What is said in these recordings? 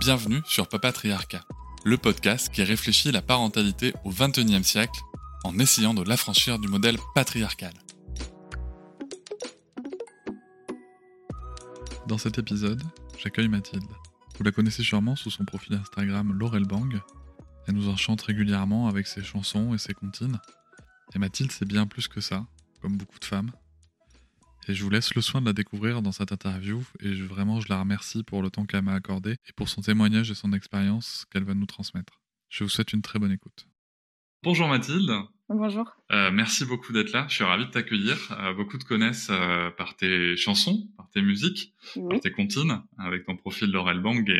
Bienvenue sur Papatriarcat, le podcast qui réfléchit la parentalité au XXIe siècle en essayant de l'affranchir du modèle patriarcal. Dans cet épisode, j'accueille Mathilde. Vous la connaissez sûrement sous son profil Instagram Laurel Bang. Elle nous enchante régulièrement avec ses chansons et ses comptines. Et Mathilde, c'est bien plus que ça, comme beaucoup de femmes. Et je vous laisse le soin de la découvrir dans cette interview et vraiment je la remercie pour le temps qu'elle m'a accordé et pour son témoignage et son expérience qu'elle va nous transmettre. Je vous souhaite une très bonne écoute. Bonjour Mathilde. Bonjour. Euh, merci beaucoup d'être là. Je suis ravi de t'accueillir. Euh, beaucoup te connaissent euh, par tes chansons, par tes musiques, par tes comptines, avec ton profil Laurel Bang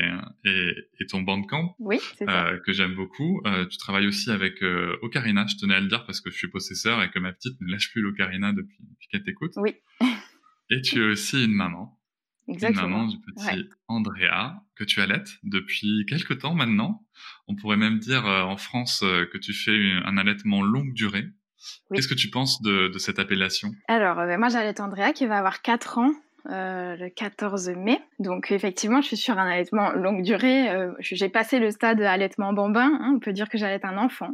et, et, ton bandcamp. Oui, c'est ça. que j'aime beaucoup. tu travailles aussi avec Ocarina. Je tenais à le dire parce que je suis possesseur et que ma petite ne lâche plus l'Ocarina depuis, depuis qu'elle t'écoute. Oui. et tu es aussi une maman. Exactement. Une maman du petit Andrea que tu allaites depuis quelques temps maintenant. On pourrait même dire euh, en France euh, que tu fais un allaitement longue durée. Qu'est-ce que tu penses de, cette appellation? Alors, euh, moi j'allaite Andrea qui va avoir 4 ans le 14 mai. Donc effectivement, je suis sur un allaitement longue durée. j'ai passé le stade allaitement bambin. Hein, on peut dire que j'allaite un enfant.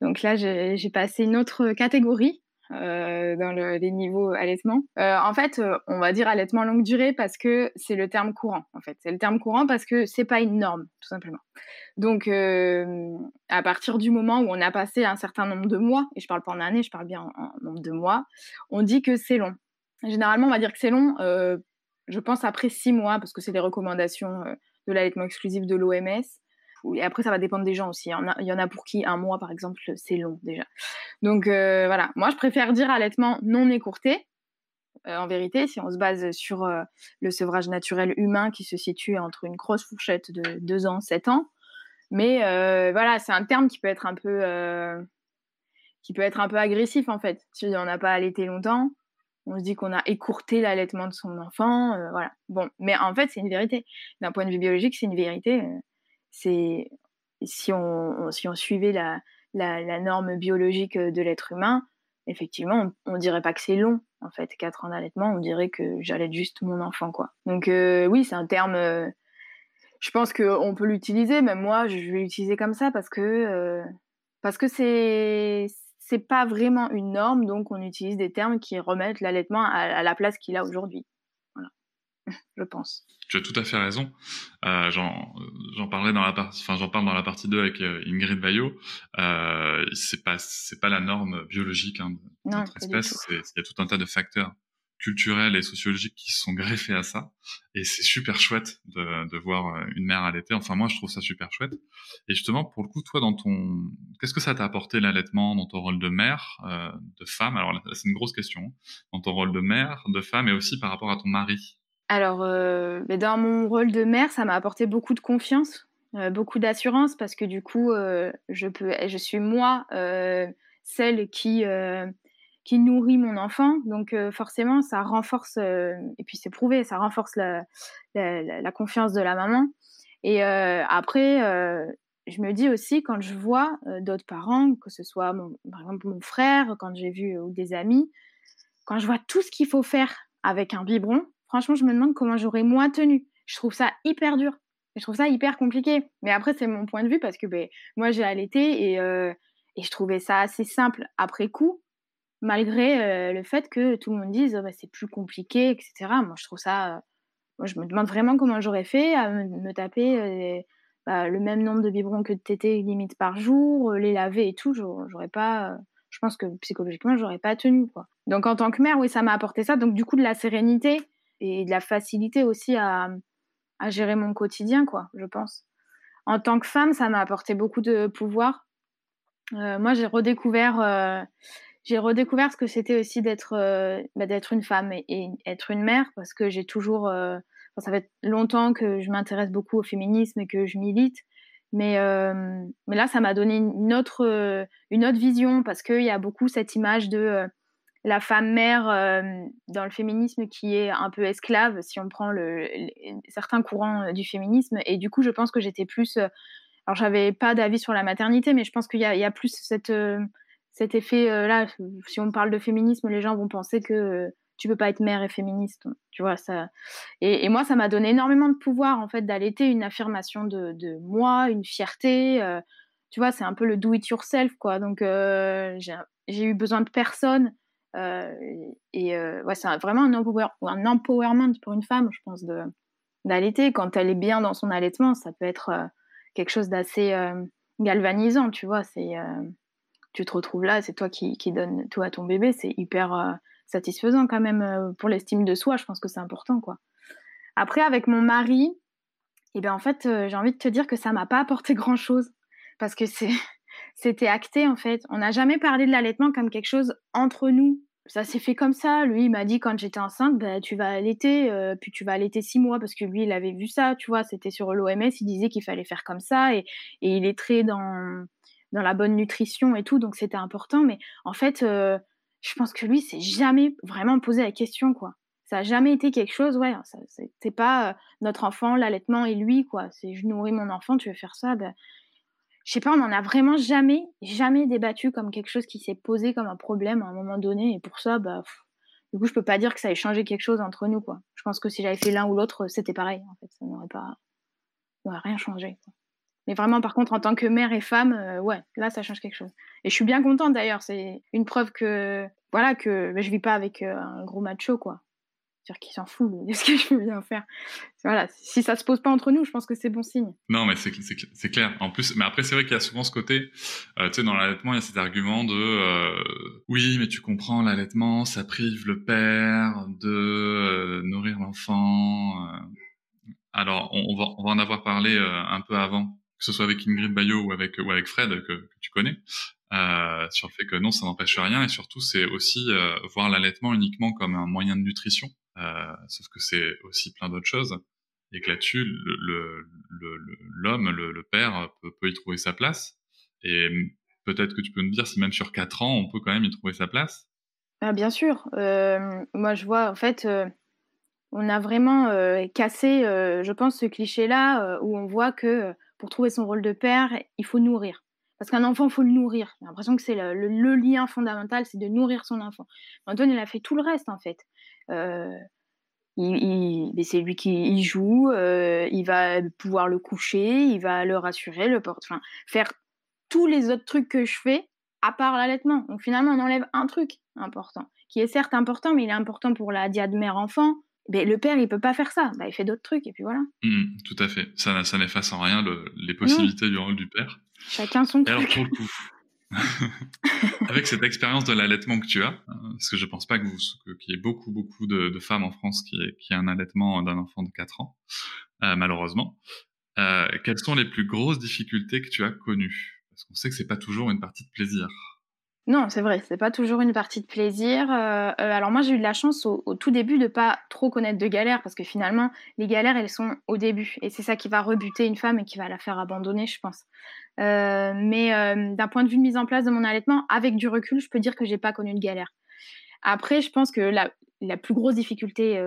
Donc là, j'ai passé une autre catégorie euh, dans le, les niveaux allaitement. Euh, en fait, euh, on va dire allaitement longue durée parce que c'est le terme courant. En fait, c'est le terme courant parce que c'est pas une norme, tout simplement. Donc, à partir du moment où on a passé un certain nombre de mois, et je parle pas en années, je parle bien en, nombre de mois, on dit que c'est long. Généralement, on va dire que c'est long. je pense après six mois parce que c'est les recommandations de l'allaitement exclusif de l'OMS. Et après, ça va dépendre des gens aussi. Il y, en a, pour qui un mois, par exemple, c'est long déjà. Donc euh, voilà, moi, je préfère dire allaitement non écourté. Euh, en vérité, si on se base sur euh, le sevrage naturel humain qui se situe entre une grosse fourchette de 2 ans, 7 ans. Mais voilà, c'est un terme qui peut être un peu, qui peut être un peu agressif en fait. Si on n'a pas allaité longtemps, on se dit qu'on a écourté l'allaitement de son enfant, voilà. Bon, mais en fait, c'est une vérité. D'un point de vue biologique, c'est une vérité c'est si on, si on suivait la, la, norme biologique de l'être humain, effectivement, on, ne dirait pas que c'est long. En fait, quatre ans d'allaitement, on dirait que j'allais juste mon enfant, quoi. Donc euh, oui, c'est un terme. Euh, je pense qu'on peut l'utiliser. Même moi, je vais l'utiliser comme ça parce que euh, parce c'est c'est pas vraiment une norme, donc on utilise des termes qui remettent l'allaitement à la place qu'il a aujourd'hui. je pense. Tu as tout à fait raison. Euh, j'en parlerai dans la partie, enfin j'en parle dans la partie 2 avec euh, Ingrid Bayo. Euh, c'est pas c'est pas la norme biologique hein, de notre espèce. Il y a tout un tas de facteurs culturels et sociologiques qui se sont greffés à ça. Et c'est super chouette de, de voir euh, une mère allaiter. Enfin moi je trouve ça super chouette. Et justement pour le coup toi dans ton qu'est-ce que ça t'a apporté l'allaitement dans ton rôle de mère, euh, de femme? Alors c'est une grosse question. Hein. Dans ton rôle de mère, de femme et aussi par rapport à ton mari? Alors, euh, dans mon rôle de mère, ça m'a apporté beaucoup de confiance, euh, beaucoup d'assurance, parce que du coup, euh, je, peux, je suis moi celle qui, qui nourrit mon enfant. Donc, forcément, ça renforce, et puis c'est prouvé, ça renforce la, la, confiance de la maman. Et après, je me dis aussi, quand je vois d'autres parents, que ce soit mon, par exemple mon frère, quand j'ai vu ou des amis, quand je vois tout ce qu'il faut faire avec un biberon, franchement, je me demande comment j'aurais moins tenu. Je trouve ça hyper dur. Je trouve ça hyper compliqué. Mais après, c'est mon point de vue parce que ben, moi, j'ai allaité et, euh, je trouvais ça assez simple après coup, malgré euh, le fait que tout le monde dise bah, c'est plus compliqué, etc. Moi, je trouve ça. Euh, moi, je me demande vraiment comment j'aurais fait à me, taper bah, le même nombre de biberons que de tétés limite par jour, les laver et tout. J'aurais pas. je pense que psychologiquement, j'aurais pas tenu. Donc, en tant que mère, oui, ça m'a apporté ça. Donc, du coup, de la sérénité et de la facilité aussi à, gérer mon quotidien, quoi, je pense. En tant que femme, ça m'a apporté beaucoup de pouvoir. Euh, moi, j'ai redécouvert, euh, redécouvert ce que c'était aussi d'être bah, d'être une femme et, être une mère parce que j'ai toujours ça fait longtemps que je m'intéresse beaucoup au féminisme et que je milite mais, mais là ça m'a donné une autre une autre vision parce qu'il y a beaucoup cette image de la femme mère dans le féminisme qui est un peu esclave si on prend le, certains courants du féminisme. Et du coup je pense que j'étais plus alors j'avais pas d'avis sur la maternité mais je pense qu'il y, y, a plus cette cet effet là si on parle de féminisme les gens vont penser que tu peux pas être mère et féministe. Tu vois ça et, moi ça m'a donné énormément de pouvoir en fait d'allaiter une affirmation de, moi une fierté tu vois c'est un peu le do it yourself quoi. Donc j'ai eu besoin de personne euh, et euh, ouais, c'est vraiment un, un, empowerment pour une femme, je pense, d'allaiter. Quand elle est bien dans son allaitement, ça peut être euh, quelque chose d'assez galvanisant, tu vois. C'est, tu te retrouves là, c'est toi qui, qui donne tout à ton bébé, c'est hyper satisfaisant quand même pour l'estime de soi. Je pense que c'est important, quoi. Après, avec mon mari, et eh ben en fait, j'ai envie de te dire que ça m'a pas apporté grand chose parce que c'est c'était acté en fait. On n'a jamais parlé de l'allaitement comme quelque chose entre nous. Ça s'est fait comme ça. Lui, il m'a dit quand j'étais enceinte, bah, tu vas allaiter, euh, puis tu vas allaiter six mois parce que lui, il avait vu ça, tu vois. C'était sur l'OMS, il disait qu'il fallait faire comme ça et, il est très dans, dans la bonne nutrition et tout, donc c'était important. Mais en fait, euh, je pense que lui, c'est jamais vraiment posé la question, quoi. Ça n'a jamais été quelque chose, ouais, c'est pas euh, notre enfant, l'allaitement et lui, quoi. C'est je nourris mon enfant, tu veux faire ça, ben, je sais pas, on en a vraiment jamais, jamais débattu comme quelque chose qui s'est posé comme un problème à un moment donné. Et pour ça, bah, du coup, je peux pas dire que ça ait changé quelque chose entre nous, quoi. Je pense que si j'avais fait l'un ou l'autre, c'était pareil, en fait. Ça n'aurait pas, rien changé. Mais vraiment, par contre, en tant que mère et femme, euh, ouais, là, ça change quelque chose. Et je suis bien contente d'ailleurs. C'est une preuve que, voilà, que bah, je vis pas avec euh, un gros macho, quoi dire qu'il s'en fout de ce que je veux bien faire. Voilà, si ça se pose pas entre nous, je pense que c'est bon signe. Non, mais c'est clair. En plus, mais après, c'est vrai qu'il y a souvent ce côté, euh, tu sais, dans l'allaitement, il y a cet argument de euh, oui, mais tu comprends, l'allaitement, ça prive le père de euh, nourrir l'enfant. Alors, on, va, on va en avoir parlé un peu avant, que ce soit avec Ingrid Bayo ou avec, ou avec Fred, que tu connais. Sur le fait que non, ça n'empêche rien, et surtout c'est aussi voir l'allaitement uniquement comme un moyen de nutrition, euh, sauf que c'est aussi plein d'autres choses et que là-dessus, l'homme, le, père, peut, y trouver sa place. Et peut-être que tu peux nous dire si même sur quatre ans, on peut quand même y trouver sa place. Ah, bien sûr. Euh, moi, je vois, en fait, euh, on a vraiment euh, cassé, je pense, ce cliché-là où on voit que pour trouver son rôle de père, il faut nourrir. Parce qu'un enfant, il faut le nourrir. J'ai l'impression que c'est le, lien fondamental, c'est de nourrir son enfant. Antoine, il a fait tout le reste, en fait. Euh, il, c'est lui qui joue, euh, il va pouvoir le coucher, il va le rassurer, le porter, enfin, faire tous les autres trucs que je fais à part l'allaitement. Donc finalement, on enlève un truc important, qui est certes important, mais il est important pour la diade mère-enfant. Mais le père, il peut pas faire ça. Bah, il fait d'autres trucs et puis voilà. Mmh, tout à fait. Ça, ça n'efface en rien les possibilités du rôle du père. Chacun son truc. Alors pour le coup, Avec cette expérience de l'allaitement que tu as, euh, parce que je pense pas que vous, qu'il y ait beaucoup, beaucoup de, femmes en France qui, qui aient un allaitement d'un enfant de 4 ans, euh, malheureusement. Euh, quelles sont les plus grosses difficultés que tu as connues? Parce qu'on sait que c'est pas toujours une partie de plaisir. Non, c'est vrai, c'est pas toujours une partie de plaisir. Euh, alors moi, j'ai eu de la chance au, tout début de pas trop connaître de galères parce que finalement, les galères, elles sont au début et c'est ça qui va rebuter une femme et qui va la faire abandonner, je pense. Euh, mais d'un point de vue de mise en place de mon allaitement, avec du recul, je peux dire que j'ai pas connu de galère. Après, je pense que la, plus grosse difficulté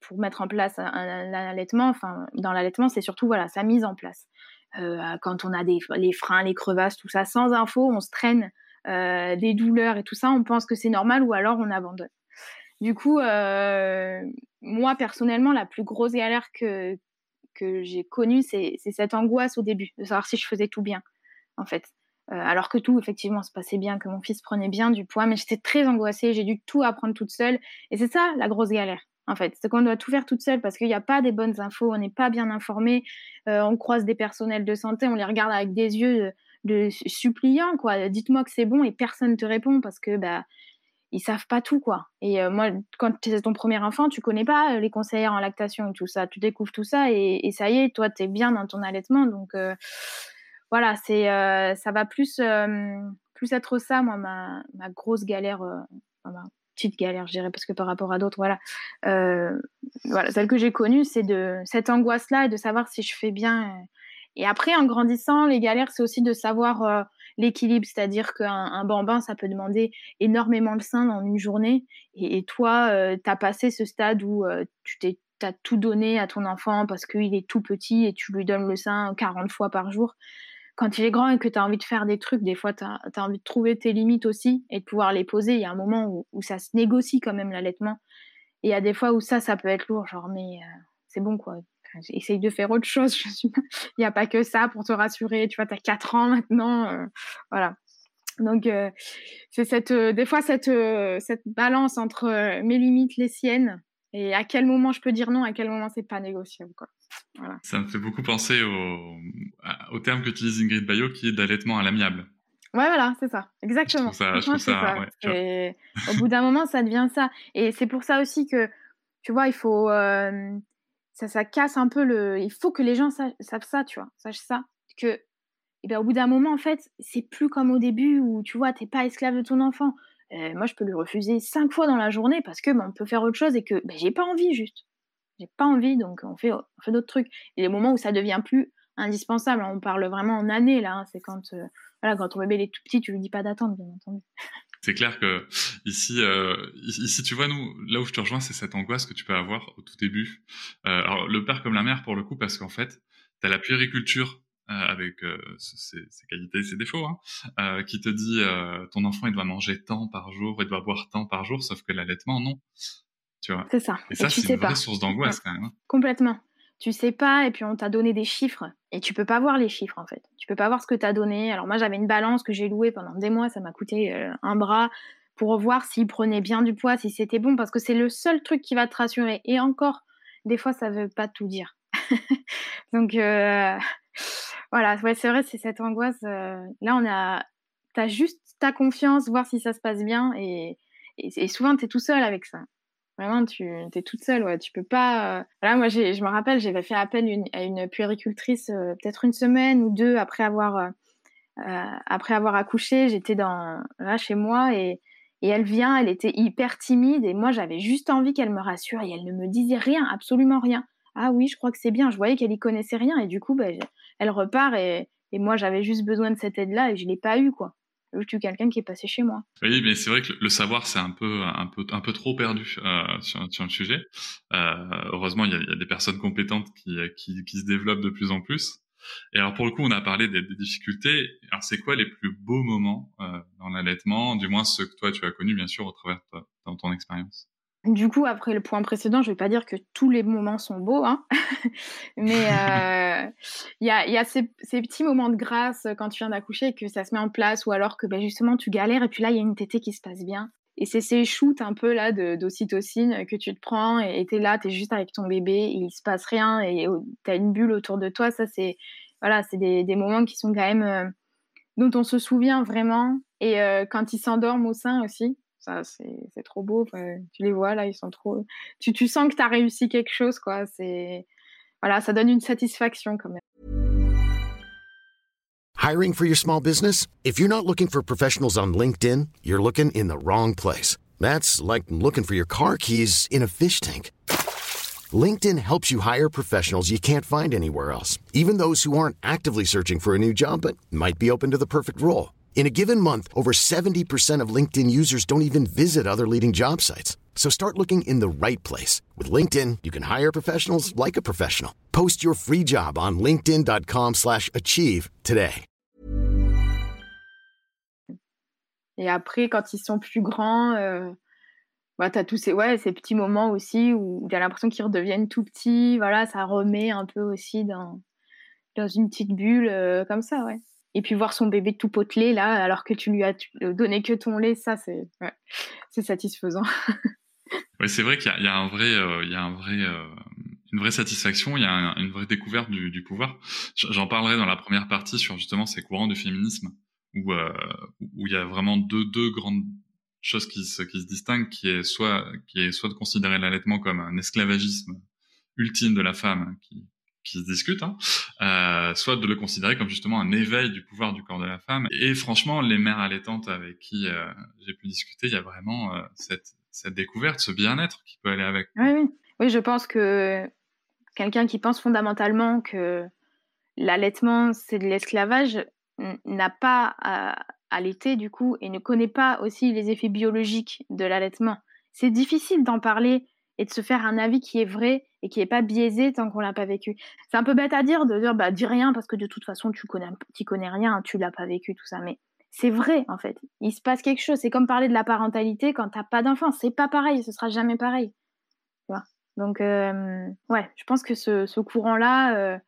pour mettre en place un, allaitement, enfin dans l'allaitement, c'est surtout voilà sa mise en place. quand on a des les freins, les crevasses, tout ça, sans info, on se traîne euh, des douleurs et tout ça, on pense que c'est normal ou alors on abandonne. Du coup, euh, moi personnellement, la plus grosse galère que, que j'ai connue, c'est cette angoisse au début, de savoir si je faisais tout bien, en fait. Euh, alors que tout, effectivement, se passait bien, que mon fils prenait bien du poids, mais j'étais très angoissée, j'ai dû tout apprendre toute seule. Et c'est ça la grosse galère, en fait. C'est qu'on doit tout faire toute seule parce qu'il n'y a pas des bonnes infos, on n'est pas bien informé, on croise des personnels de santé, on les regarde avec des yeux de suppliant quoi. Dites-moi que c'est bon et personne te répond parce que bah ils savent pas tout quoi. Et euh, moi, quand c'est ton premier enfant, tu connais pas euh, les conseillères en lactation et tout ça. Tu découvres tout ça et, ça y est, toi tu es bien dans ton allaitement. Donc euh, voilà, c'est ça va plus plus être ça, moi, ma, grosse galère, ma petite galère, je dirais, parce que par rapport à d'autres, voilà, voilà, celle que j'ai connue, c'est de cette angoisse-là et de savoir si je fais bien. Et après, en grandissant, les galères, c'est aussi de savoir l'équilibre, c'est-à-dire qu'un bambin, ça peut demander énormément de sein dans une journée. Et, toi, tu as passé ce stade où tu t'es tout donné à ton enfant parce qu'il est tout petit et tu lui donnes le sein 40 fois par jour. Quand il est grand et que tu as envie de faire des trucs, des fois, tu as, envie de trouver tes limites aussi et de pouvoir les poser. Il y a un moment où, ça se négocie quand même l'allaitement. Et il y a des fois où ça, ça peut être lourd, genre, mais euh, c'est bon quoi. Essaye de faire autre chose. Il n'y a pas que ça pour te rassurer. Tu vois, tu as 4 ans maintenant. Euh, voilà. Donc, euh, c'est cette, des fois cette, cette balance entre mes limites, les siennes, et à quel moment je peux dire non, à quel moment c'est pas négociable. Quoi. Voilà. Ça me fait beaucoup penser au, au terme qu'utilise Ingrid Bayo qui est d'allaitement à l'amiable. Ouais, voilà, c'est ça, exactement. Ça, ça, ça et au bout d'un moment, ça devient ça. Et c'est pour ça aussi que, tu vois, il faut. Ça, ça casse un peu le. Il faut que les gens savent, ça, tu vois, sachent ça. Que, eh bien, au bout d'un moment, en fait, c'est plus comme au début où, tu vois, t'es pas esclave de ton enfant. Euh, moi, je peux lui refuser cinq fois dans la journée parce que ben, on peut faire autre chose et que ben, j'ai pas envie juste. J'ai pas envie, donc on fait, on fait d'autres trucs. Et les moments où ça devient plus indispensable, hein, on parle vraiment en années là. Hein, c'est quand, euh, voilà, quand ton bébé est tout petit, tu lui dis pas d'attendre, bien entendu. C'est clair que ici, euh, ici, tu vois, nous, là où je te rejoins, c'est cette angoisse que tu peux avoir au tout début. Euh, alors, le père comme la mère, pour le coup, parce qu'en fait, tu as la puériculture euh, avec euh, ses, ses, qualités et ses défauts, hein, euh, qui te dit ton enfant il doit manger tant par jour, il doit boire tant par jour, sauf que l'allaitement non. Tu vois? C'est ça. Et, ça c'est une vraie source d'angoisse quand même. Hein. Complètement. Tu sais pas et puis on t'a donné des chiffres et tu peux pas voir les chiffres en fait. Tu peux pas voir ce que t'as donné. Alors moi j'avais une balance que j'ai louée pendant des mois, ça m'a coûté un bras pour voir s'il prenait bien du poids, si c'était bon, parce que c'est le seul truc qui va te rassurer. Et encore, des fois, ça veut pas tout dire. Donc, euh, voilà, ouais, c'est vrai, c'est cette angoisse. Euh, là, on a, t'as juste ta confiance, voir si ça se passe bien, et, et, souvent t'es tout seul avec ça. Vraiment, tu es toute seule, ouais. Tu peux pas. Euh, voilà, moi, je me rappelle, j'avais fait appel à une puéricultrice euh, peut-être une semaine ou deux après avoir après avoir accouché. J'étais dans là chez moi et elle vient, elle était hyper timide et moi j'avais juste envie qu'elle me rassure et elle ne me disait rien, absolument rien. Ah oui, je crois que c'est bien. Je voyais qu'elle y connaissait rien et du coup, ben, elle repart et, moi j'avais juste besoin de cette aide-là et je l'ai pas eu quoi. Eu quelqu'un qui est passé chez moi. Oui, mais c'est vrai que le savoir c'est un peu un peu un peu trop perdu euh, sur, sur le sujet. Euh, heureusement, il y, a, y, a, des personnes compétentes qui, qui, qui se développent de plus en plus. Et alors pour le coup, on a parlé des, des difficultés. Alors c'est quoi les plus beaux moments euh, dans l'allaitement, du moins ceux que toi tu as connus bien sûr au travers de dans ton expérience? Du coup, après le point précédent, je ne vais pas dire que tous les moments sont beaux, hein mais euh, il y, a, ces, petits moments de grâce quand tu viens d'accoucher que ça se met en place, ou alors que ben, justement tu galères et puis là il y a une tétée qui se passe bien. Et c'est ces shoots un peu là d'ocytocine que tu te prends et tu es là, tu es juste avec ton bébé, et il se passe rien et tu as une bulle autour de toi. Ça, c'est voilà, c'est des, moments qui sont quand même euh, dont on se souvient vraiment. Et euh, quand ils s'endorment au sein aussi, ça c'est trop beau tu les vois là ils sont trop tu, sens que tu as réussi quelque chose quoi c'est voilà ça donne une satisfaction quand même. Hiring for your small business? If you're not looking for professionals on LinkedIn you're looking in the wrong place. That's like looking for your car keys in a fish tank. LinkedIn helps you hire professionals you can't find anywhere else even those who aren't actively searching for a new job but might be open to the perfect role In a given month, over 70% of LinkedIn users don't even visit other leading job sites. So start looking in the right place. With LinkedIn, you can hire professionals like a professional. Post your free job on linkedin.com slash achieve today. Et après, quand ils sont plus grands, euh, bah, tu as tous ces, ouais, ces petits moments aussi où tu as l'impression qu'ils redeviennent tout petits. Voilà, ça remet un peu aussi dans, dans une petite bulle euh, comme ça, ouais. Et puis voir son bébé tout potelé là, alors que tu lui as donné que ton lait, ça c'est ouais, c'est satisfaisant. oui, c'est vrai qu'il y, a un vrai, euh, il y a un vrai, euh, une vraie satisfaction, il y a une vraie découverte du, pouvoir. J'en parlerai dans la première partie sur justement ces courants du féminisme où euh, où il y a vraiment deux deux grandes choses qui se qui se distinguent, qui est soit qui est soit de considérer l'allaitement comme un esclavagisme ultime de la femme qui qui se discutent, hein, euh, soit de le considérer comme justement un éveil du pouvoir du corps de la femme. Et franchement, les mères allaitantes avec qui euh, j'ai pu discuter, il y a vraiment euh, cette, découverte, ce bien-être qui peut aller avec. Oui, oui. oui je pense que quelqu'un qui pense fondamentalement que l'allaitement, c'est de l'esclavage, n'a pas à allaiter du coup et ne connaît pas aussi les effets biologiques de l'allaitement. C'est difficile d'en parler et de se faire un avis qui est vrai et qui n'est pas biaisé tant qu'on l'a pas vécu. C'est un peu bête à dire de dire bah dis rien parce que de toute façon tu connais tu connais rien, tu l'as pas vécu tout ça mais c'est vrai en fait. Il se passe quelque chose, c'est comme parler de la parentalité quand t'as pas d'enfant, c'est pas pareil, ce sera jamais pareil. Donc euh, ouais, je pense que ce, ce courant là euh,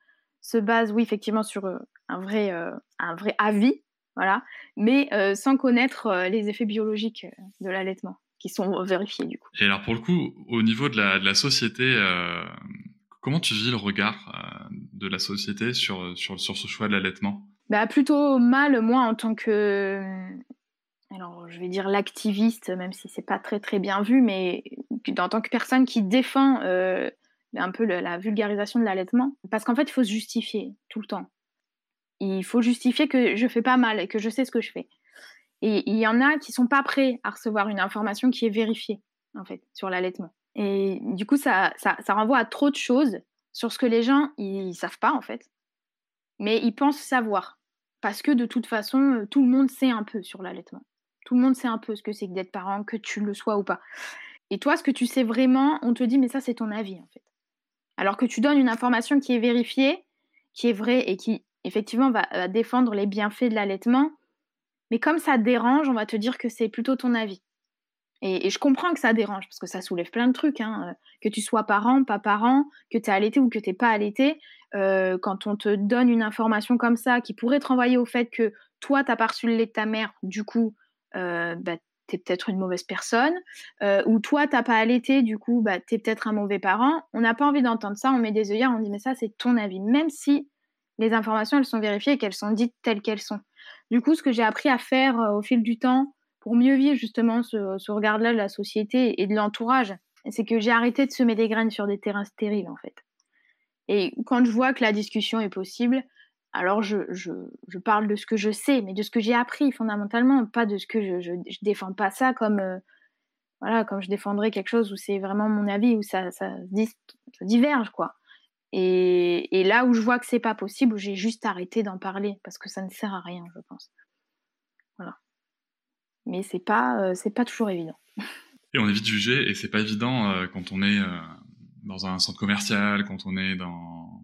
se base oui effectivement sur euh, un vrai un vrai avis voilà, mais sans connaître les effets biologiques de l'allaitement qui sont vérifiés du coup. Et alors pour le coup, au niveau de la, de la société, euh, comment tu vis le regard euh, de la société sur, sur, sur ce choix de l'allaitement? Bah, Plutôt mal, moi en tant que, alors je vais dire l'activiste, même si c'est pas très très bien vu, mais en tant que personne qui défend euh, un peu la vulgarisation de l'allaitement, parce qu'en fait il faut se justifier tout le temps. Il faut justifier que je fais pas mal et que je sais ce que je fais. Et il y en a qui sont pas prêts à recevoir une information qui est vérifiée, en fait, sur l'allaitement. Et du coup, ça, ça, renvoie à trop de choses sur ce que les gens, ils savent pas, en fait. Mais ils pensent savoir. Parce que de toute façon, tout le monde sait un peu sur l'allaitement. Tout le monde sait un peu ce que c'est que d'être parent, que tu le sois ou pas. Et toi, ce que tu sais vraiment, on te dit, mais ça, c'est ton avis, en fait. Alors que tu donnes une information qui est vérifiée, qui est vraie et qui, effectivement, va défendre les bienfaits de l'allaitement, mais comme ça dérange, on va te dire que c'est plutôt ton avis. Et, je comprends que ça dérange, parce que ça soulève plein de trucs. Hein. Euh, que tu sois parent, pas parent, que tu es allaité ou que tu n'es pas allaité, euh, quand on te donne une information comme ça qui pourrait te renvoyer au fait que toi, tu n'as pas reçu le lait de ta mère, du coup, euh, bah, tu es peut-être une mauvaise personne, ou toi, tu n'as pas allaité, du coup, bah, tu es peut-être un mauvais parent. On n'a pas envie d'entendre ça, on met des œillères, on dit, mais ça, c'est ton avis, même si les informations, elles sont vérifiées et qu'elles sont dites telles qu'elles sont. Du coup, ce que j'ai appris à faire euh, au fil du temps pour mieux vivre justement ce, regard-là de la société et de l'entourage, c'est que j'ai arrêté de semer des graines sur des terrains stériles en fait. Et quand je vois que la discussion est possible, alors je, parle de ce que je sais, mais de ce que j'ai appris fondamentalement, pas de ce que je, défends pas ça comme euh, voilà comme je défendrais quelque chose où c'est vraiment mon avis où ça, ça, ça diverge quoi. Et, là où je vois que c'est pas possible, j'ai juste arrêté d'en parler parce que ça ne sert à rien, je pense. Voilà. Mais c'est pas, euh, c'est pas toujours évident. Et on est vite jugé et c'est pas évident euh, quand on est euh, dans un centre commercial, quand on est dans,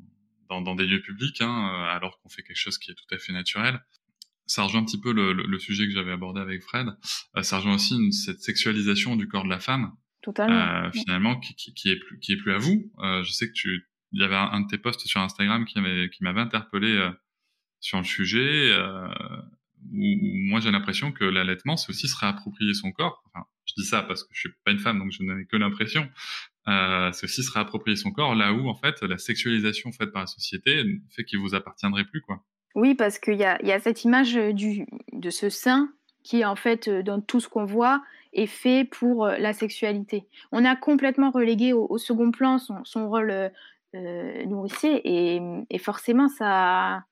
dans, des lieux publics, hein, alors qu'on fait quelque chose qui est tout à fait naturel. Ça rejoint un petit peu le, sujet que j'avais abordé avec Fred. ça rejoint aussi cette sexualisation du corps de la femme. Totalement. finalement, qui, qui, qui, est plus, qui est plus à vous. je sais que tu, il y avait un, de tes posts sur Instagram qui m'avait qui m'avait interpellé euh, sur le sujet euh, où, moi j'ai l'impression que l'allaitement c'est aussi se réapproprier son corps. Enfin, je dis ça parce que je suis pas une femme donc je n'ai que l'impression. Euh, c'est aussi se réapproprier son corps là où en fait la sexualisation faite par la société fait qu'il vous appartiendrait plus quoi. Oui parce qu'il y a, y a cette image du de ce sein qui en fait dans tout ce qu'on voit est fait pour la sexualité. On a complètement relégué au, second plan son, son rôle euh, nourricier et, forcément ça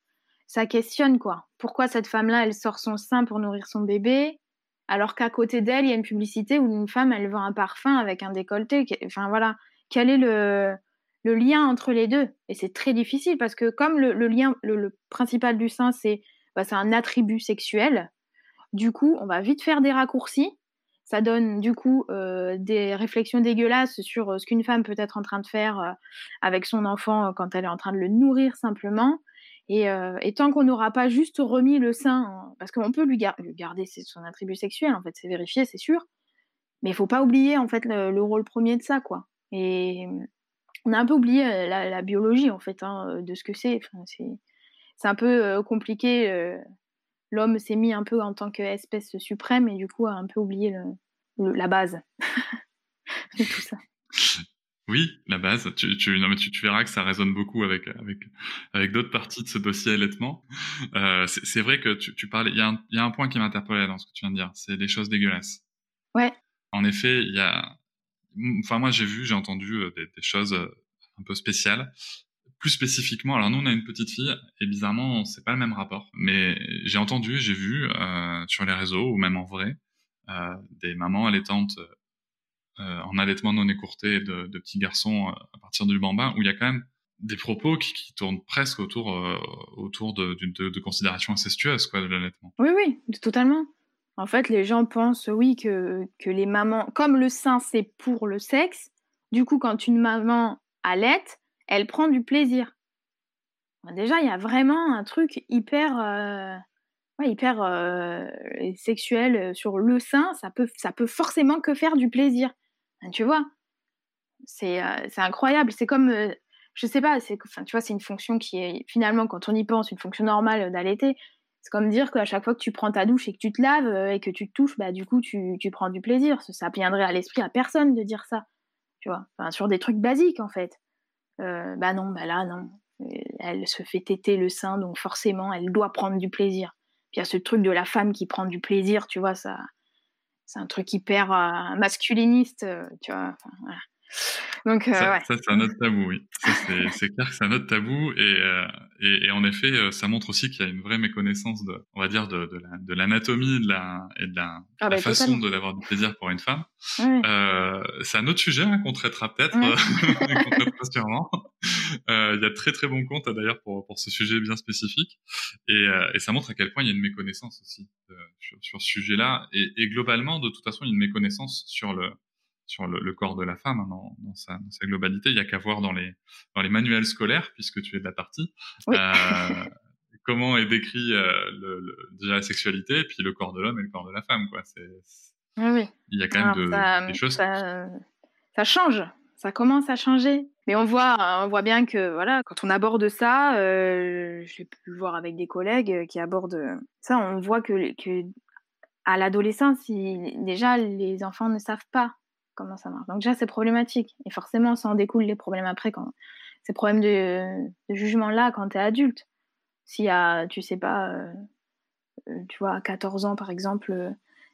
ça questionne quoi. Pourquoi cette femme-là elle sort son sein pour nourrir son bébé alors qu'à côté d'elle il y a une publicité où une femme elle vend un parfum avec un décolleté. Enfin voilà, quel est le le lien entre les deux? Et c'est très difficile parce que comme le, lien le, principal du sein c'est bah, un attribut sexuel, du coup on va vite faire des raccourcis ça donne du coup euh, des réflexions dégueulasses sur euh, ce qu'une femme peut être en train de faire euh, avec son enfant quand elle est en train de le nourrir simplement. Et, tant qu'on n'aura pas juste remis le sein, parce qu'on peut lui, garder son attribut sexuel, en fait, c'est vérifié, c'est sûr. Mais il faut pas oublier en fait le, rôle premier de ça, quoi. Et on a un peu oublié la, biologie en fait hein, de ce que c'est. c'est un peu compliqué l'homme s'est mis un peu en tant qu'espèce suprême et du coup a un peu oublié la base de tout ça. Oui, la base. Tu, tu, non, mais tu, verras que ça résonne beaucoup avec, avec, avec d'autres parties de ce dossier allaitement. Euh, c'est vrai que tu, tu parlais, il y, a un, y, a un point qui m'interpellait dans ce que tu viens de dire, c'est des choses dégueulasses. Ouais. En effet, il y a, enfin moi j'ai vu, j'ai entendu euh, des, des, choses euh, un peu spéciales plus spécifiquement, alors nous on a une petite fille et bizarrement c'est pas le même rapport. Mais j'ai entendu, j'ai vu euh, sur les réseaux ou même en vrai euh, des mamans allaitantes euh, en allaitement non écourté de, petits garçons à partir du bambin où il y a quand même des propos qui, qui tournent presque autour autour de, de, de, considérations incestueuses quoi de l'allaitement. Oui oui totalement. En fait les gens pensent oui que que les mamans comme le sein c'est pour le sexe, du coup quand une maman allaite elle prend du plaisir. Déjà, il y a vraiment un truc hyper, euh, hyper euh, sexuel euh, sur le sein. Ça peut, ça peut forcément que faire du plaisir. Tu vois C'est incroyable. C'est comme, je sais pas, c'est, tu vois, c'est une fonction qui est finalement, quand on y pense, une fonction normale d'allaiter. C'est comme dire qu'à chaque fois que tu prends ta douche et que tu te laves et que tu te touches, bah, du coup, tu, tu prends du plaisir. Ça viendrait à l'esprit à personne de dire ça. Tu vois sur des trucs basiques, en fait. Euh, bah non, bah là, non. Elle se fait téter le sein, donc forcément, elle doit prendre du plaisir. Puis il y a ce truc de la femme qui prend du plaisir, tu vois, ça, c'est un truc hyper euh, masculiniste, euh, tu vois. voilà. Donc, euh, ça, ça c'est un autre tabou, oui. C'est clair que c'est un autre tabou. Et, euh, et, et, en effet, euh, ça montre aussi qu'il y a une vraie méconnaissance, de, on va dire, de, de l'anatomie de la, et de la, ah, la bah, façon de d'avoir du plaisir pour une femme. Ouais. Euh, c'est un autre sujet hein, qu'on traitera peut-être, ouais. qu'on traitera sûrement. Il y a très très bon compte d'ailleurs pour, pour ce sujet bien spécifique. Et, et ça montre à quel point il y a une méconnaissance aussi sur, sur ce sujet-là. Et, et globalement, de toute façon, il y a une méconnaissance sur le sur le, le, corps de la femme hein, dans, dans, sa, dans, sa, globalité. Il y a qu'à voir dans les, dans les manuels scolaires, puisque tu es de la partie, oui. euh, comment est décrit euh, le, le, déjà la sexualité, et puis le corps de l'homme et le corps de la femme. Quoi. C'est, oui, oui. Il y a quand même de, ça, des choses. Ça, ça, change, ça commence à changer. Mais on voit, on voit bien que voilà, quand on aborde ça, euh, j'ai pu voir avec des collègues qui abordent ça, on voit que, que à l'adolescence, déjà les enfants ne savent pas comment ça marche. Donc déjà, c'est problématique. Et forcément, ça en découle les problèmes après, quand ces problèmes de, de jugement-là quand tu es adulte. S'il y a, tu sais pas, euh, euh, tu vois, à 14 ans, par exemple, euh,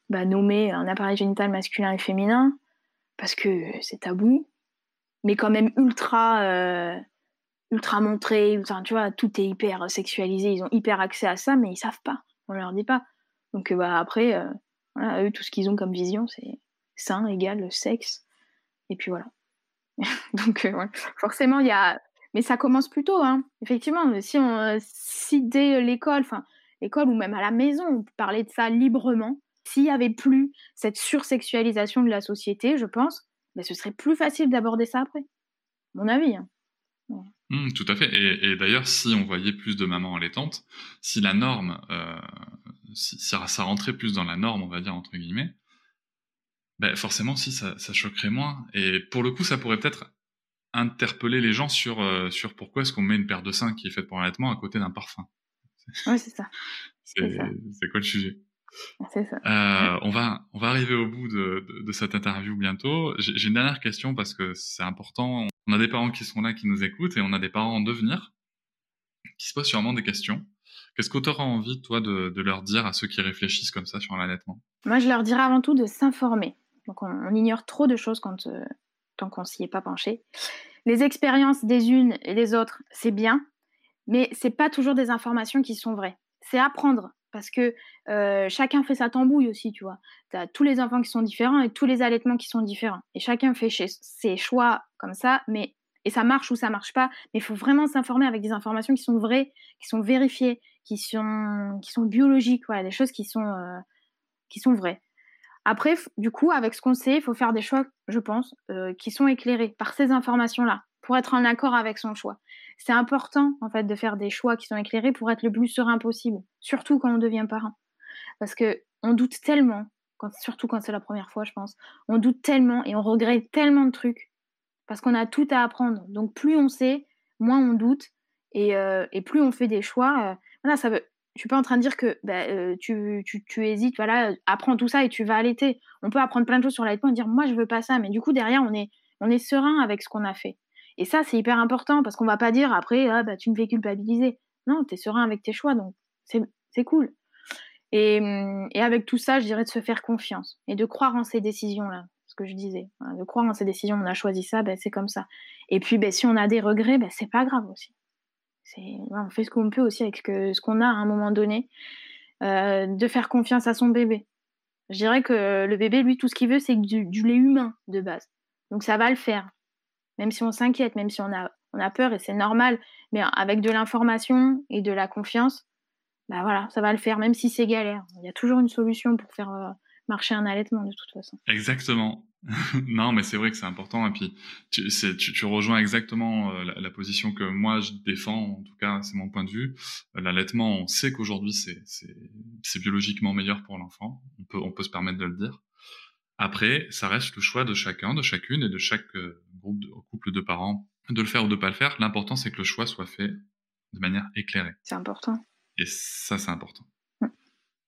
bah, nommer un appareil génital masculin et féminin, parce que c'est tabou, mais quand même ultra, ultra montré, tu vois, tout est hyper sexualisé, ils ont hyper accès à ça, mais ils savent pas, on leur dit pas. Donc bah, après, voilà, eux, tout ce qu'ils ont comme vision, c'est sein égale sexe. Et puis voilà. Donc, euh, forcément, il y a. Mais ça commence plus tôt, hein. Effectivement, si, on, si dès l'école, enfin, l'école ou même à la maison, on parlait de ça librement, s'il n'y avait plus cette sursexualisation de la société, je pense, ben, ce serait plus facile d'aborder ça après. Mon avis. Hein. Mmh, tout à fait. Et, d'ailleurs, si on voyait plus de mamans allaitantes, si la norme, euh, si ça rentrait plus dans la norme, on va dire entre guillemets, ben forcément, si, ça, ça choquerait moins. Et pour le coup, ça pourrait peut-être interpeller les gens sur, euh, sur pourquoi est-ce qu'on met une paire de seins qui est faite pour l'allaitement à côté d'un parfum. Oui, c'est ça. c'est quoi le sujet? C'est ça. Euh, on, va, on va arriver au bout de, de, de cette interview bientôt. J'ai une dernière question parce que c'est important. On a des parents qui sont là, qui nous écoutent, et on a des parents en devenir qui se posent sûrement des questions. Qu'est-ce que tu auras envie, toi, de, de, leur dire à ceux qui réfléchissent comme ça sur l'allaitement? Moi, je leur dirais avant tout de s'informer. Donc on, ignore trop de choses quand, euh, tant qu'on s'y est pas penché. Les expériences des unes et des autres, c'est bien, mais c'est pas toujours des informations qui sont vraies. C'est apprendre parce que euh, chacun fait sa tambouille aussi, tu vois. Tu as tous les enfants qui sont différents et tous les allaitements qui sont différents. Et chacun fait ses choix comme ça, mais et ça marche ou ça marche pas. Mais il faut vraiment s'informer avec des informations qui sont vraies, qui sont vérifiées, qui sont, qui sont biologiques, voilà, des choses qui sont, euh, qui sont vraies. Après, du coup, avec ce qu'on sait, il faut faire des choix, je pense, euh, qui sont éclairés par ces informations-là, pour être en accord avec son choix. C'est important, en fait, de faire des choix qui sont éclairés pour être le plus serein possible, surtout quand on devient parent. Parce que on doute tellement, surtout quand c'est la première fois, je pense, on doute tellement et on regrette tellement de trucs, parce qu'on a tout à apprendre. Donc, plus on sait, moins on doute, et, euh, plus on fait des choix. Euh, voilà, ça veut, je suis pas en train de dire que bah, tu, hésites, voilà, apprends tout ça et tu vas allaiter. On peut apprendre plein de choses sur l'allaitement et dire moi je veux pas ça, mais du coup derrière on est, on est serein avec ce qu'on a fait. Et ça c'est hyper important parce qu'on va pas dire après ah, bah, tu me fais culpabiliser. Non, tu es serein avec tes choix donc c'est cool. Et, et, avec tout ça, je dirais de se faire confiance et de croire en ces décisions-là, ce que je disais. Voilà, de croire en ces décisions, on a choisi ça, ben, c'est comme ça. Et puis ben, si on a des regrets, ben, c'est pas grave aussi. On fait ce qu'on peut aussi avec ce qu'on a à un moment donné, euh, de faire confiance à son bébé. Je dirais que le bébé, lui, tout ce qu'il veut, c'est du, lait humain de base. Donc ça va le faire, même si on s'inquiète, même si on a, on a peur, et c'est normal, mais avec de l'information et de la confiance, bah voilà, ça va le faire, même si c'est galère. Il y a toujours une solution pour faire euh, marcher un allaitement de toute façon. Exactement. non, mais c'est vrai que c'est important. Et puis, tu, tu, rejoins exactement euh, la, position que moi je défends. En tout cas, c'est mon point de vue. Euh, l'allaitement, on sait qu'aujourd'hui, c'est biologiquement meilleur pour l'enfant. On peut, on peut se permettre de le dire. Après, ça reste le choix de chacun, de chacune et de chaque euh, groupe de, couple de parents de le faire ou de pas le faire. L'important, c'est que le choix soit fait de manière éclairée. C'est important. Et ça, c'est important. Mm.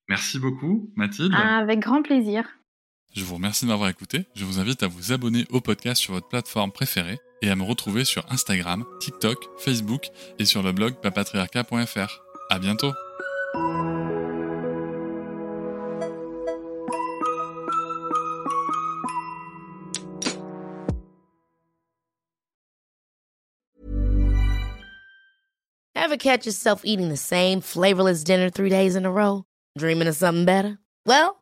Merci beaucoup, Mathilde. avec grand plaisir. Je vous remercie de m'avoir écouté. Je vous invite à vous abonner au podcast sur votre plateforme préférée et à me retrouver sur Instagram, TikTok, Facebook et sur le blog papatriarca.fr. À bientôt! Ever catch yourself eating the same flavorless dinner three days in a row? Dreaming of something better? Well,